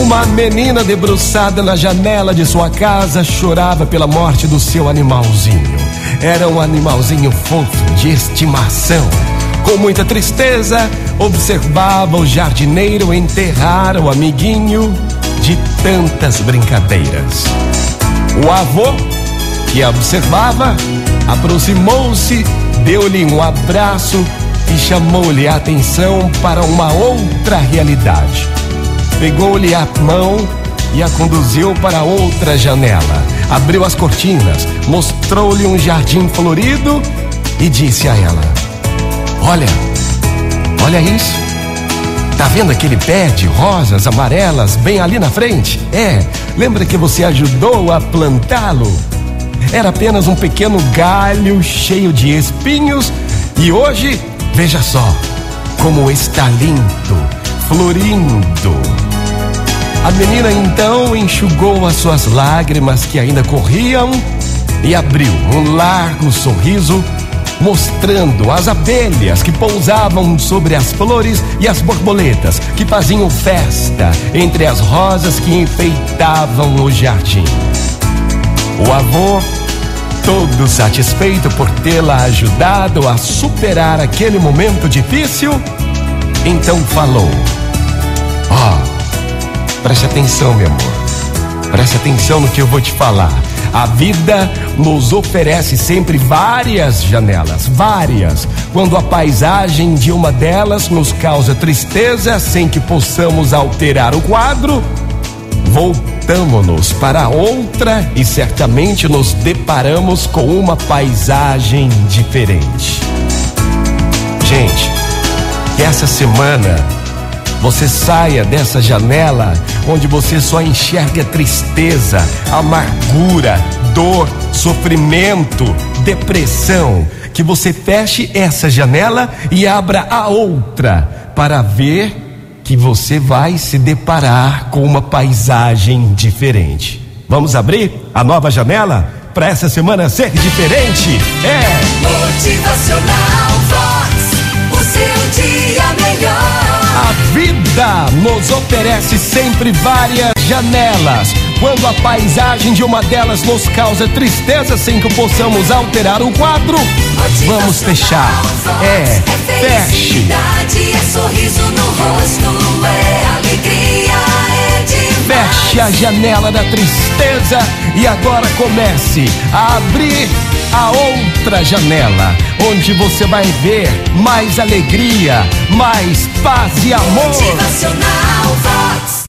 Uma menina debruçada na janela de sua casa chorava pela morte do seu animalzinho. Era um animalzinho fofo de estimação. Com muita tristeza, observava o jardineiro enterrar o amiguinho de tantas brincadeiras. O avô, que observava, aproximou-se, deu-lhe um abraço e chamou-lhe a atenção para uma outra realidade. Pegou-lhe a mão e a conduziu para outra janela. Abriu as cortinas, mostrou-lhe um jardim florido e disse a ela: Olha, olha isso. Tá vendo aquele pé de rosas amarelas bem ali na frente? É, lembra que você ajudou a plantá-lo? Era apenas um pequeno galho cheio de espinhos e hoje, veja só, como está lindo, florindo. A menina então enxugou as suas lágrimas que ainda corriam e abriu um largo sorriso, mostrando as abelhas que pousavam sobre as flores e as borboletas que faziam festa entre as rosas que enfeitavam o jardim. O avô, todo satisfeito por tê-la ajudado a superar aquele momento difícil, então falou: Ó, oh, preste atenção, meu amor. Preste atenção no que eu vou te falar. A vida nos oferece sempre várias janelas, várias. Quando a paisagem de uma delas nos causa tristeza sem que possamos alterar o quadro, voltamos-nos para outra e certamente nos deparamos com uma paisagem diferente. Gente, que essa semana você saia dessa janela onde você só enxerga tristeza, amargura, dor, sofrimento, depressão. Que você feche essa janela e abra a outra para ver que você vai se deparar com uma paisagem diferente. Vamos abrir a nova janela para essa semana ser diferente? É! Motivacional Vox, o seu dia melhor. A vida nos oferece sempre várias janelas. Quando a paisagem de uma delas nos causa tristeza sem que possamos alterar o quadro, vamos fechar. É, feche. É sorriso no rosto, é alegria, é. Feche a janela da tristeza e agora comece a abrir a outra janela, onde você vai ver mais alegria, mais paz e amor. Motivacional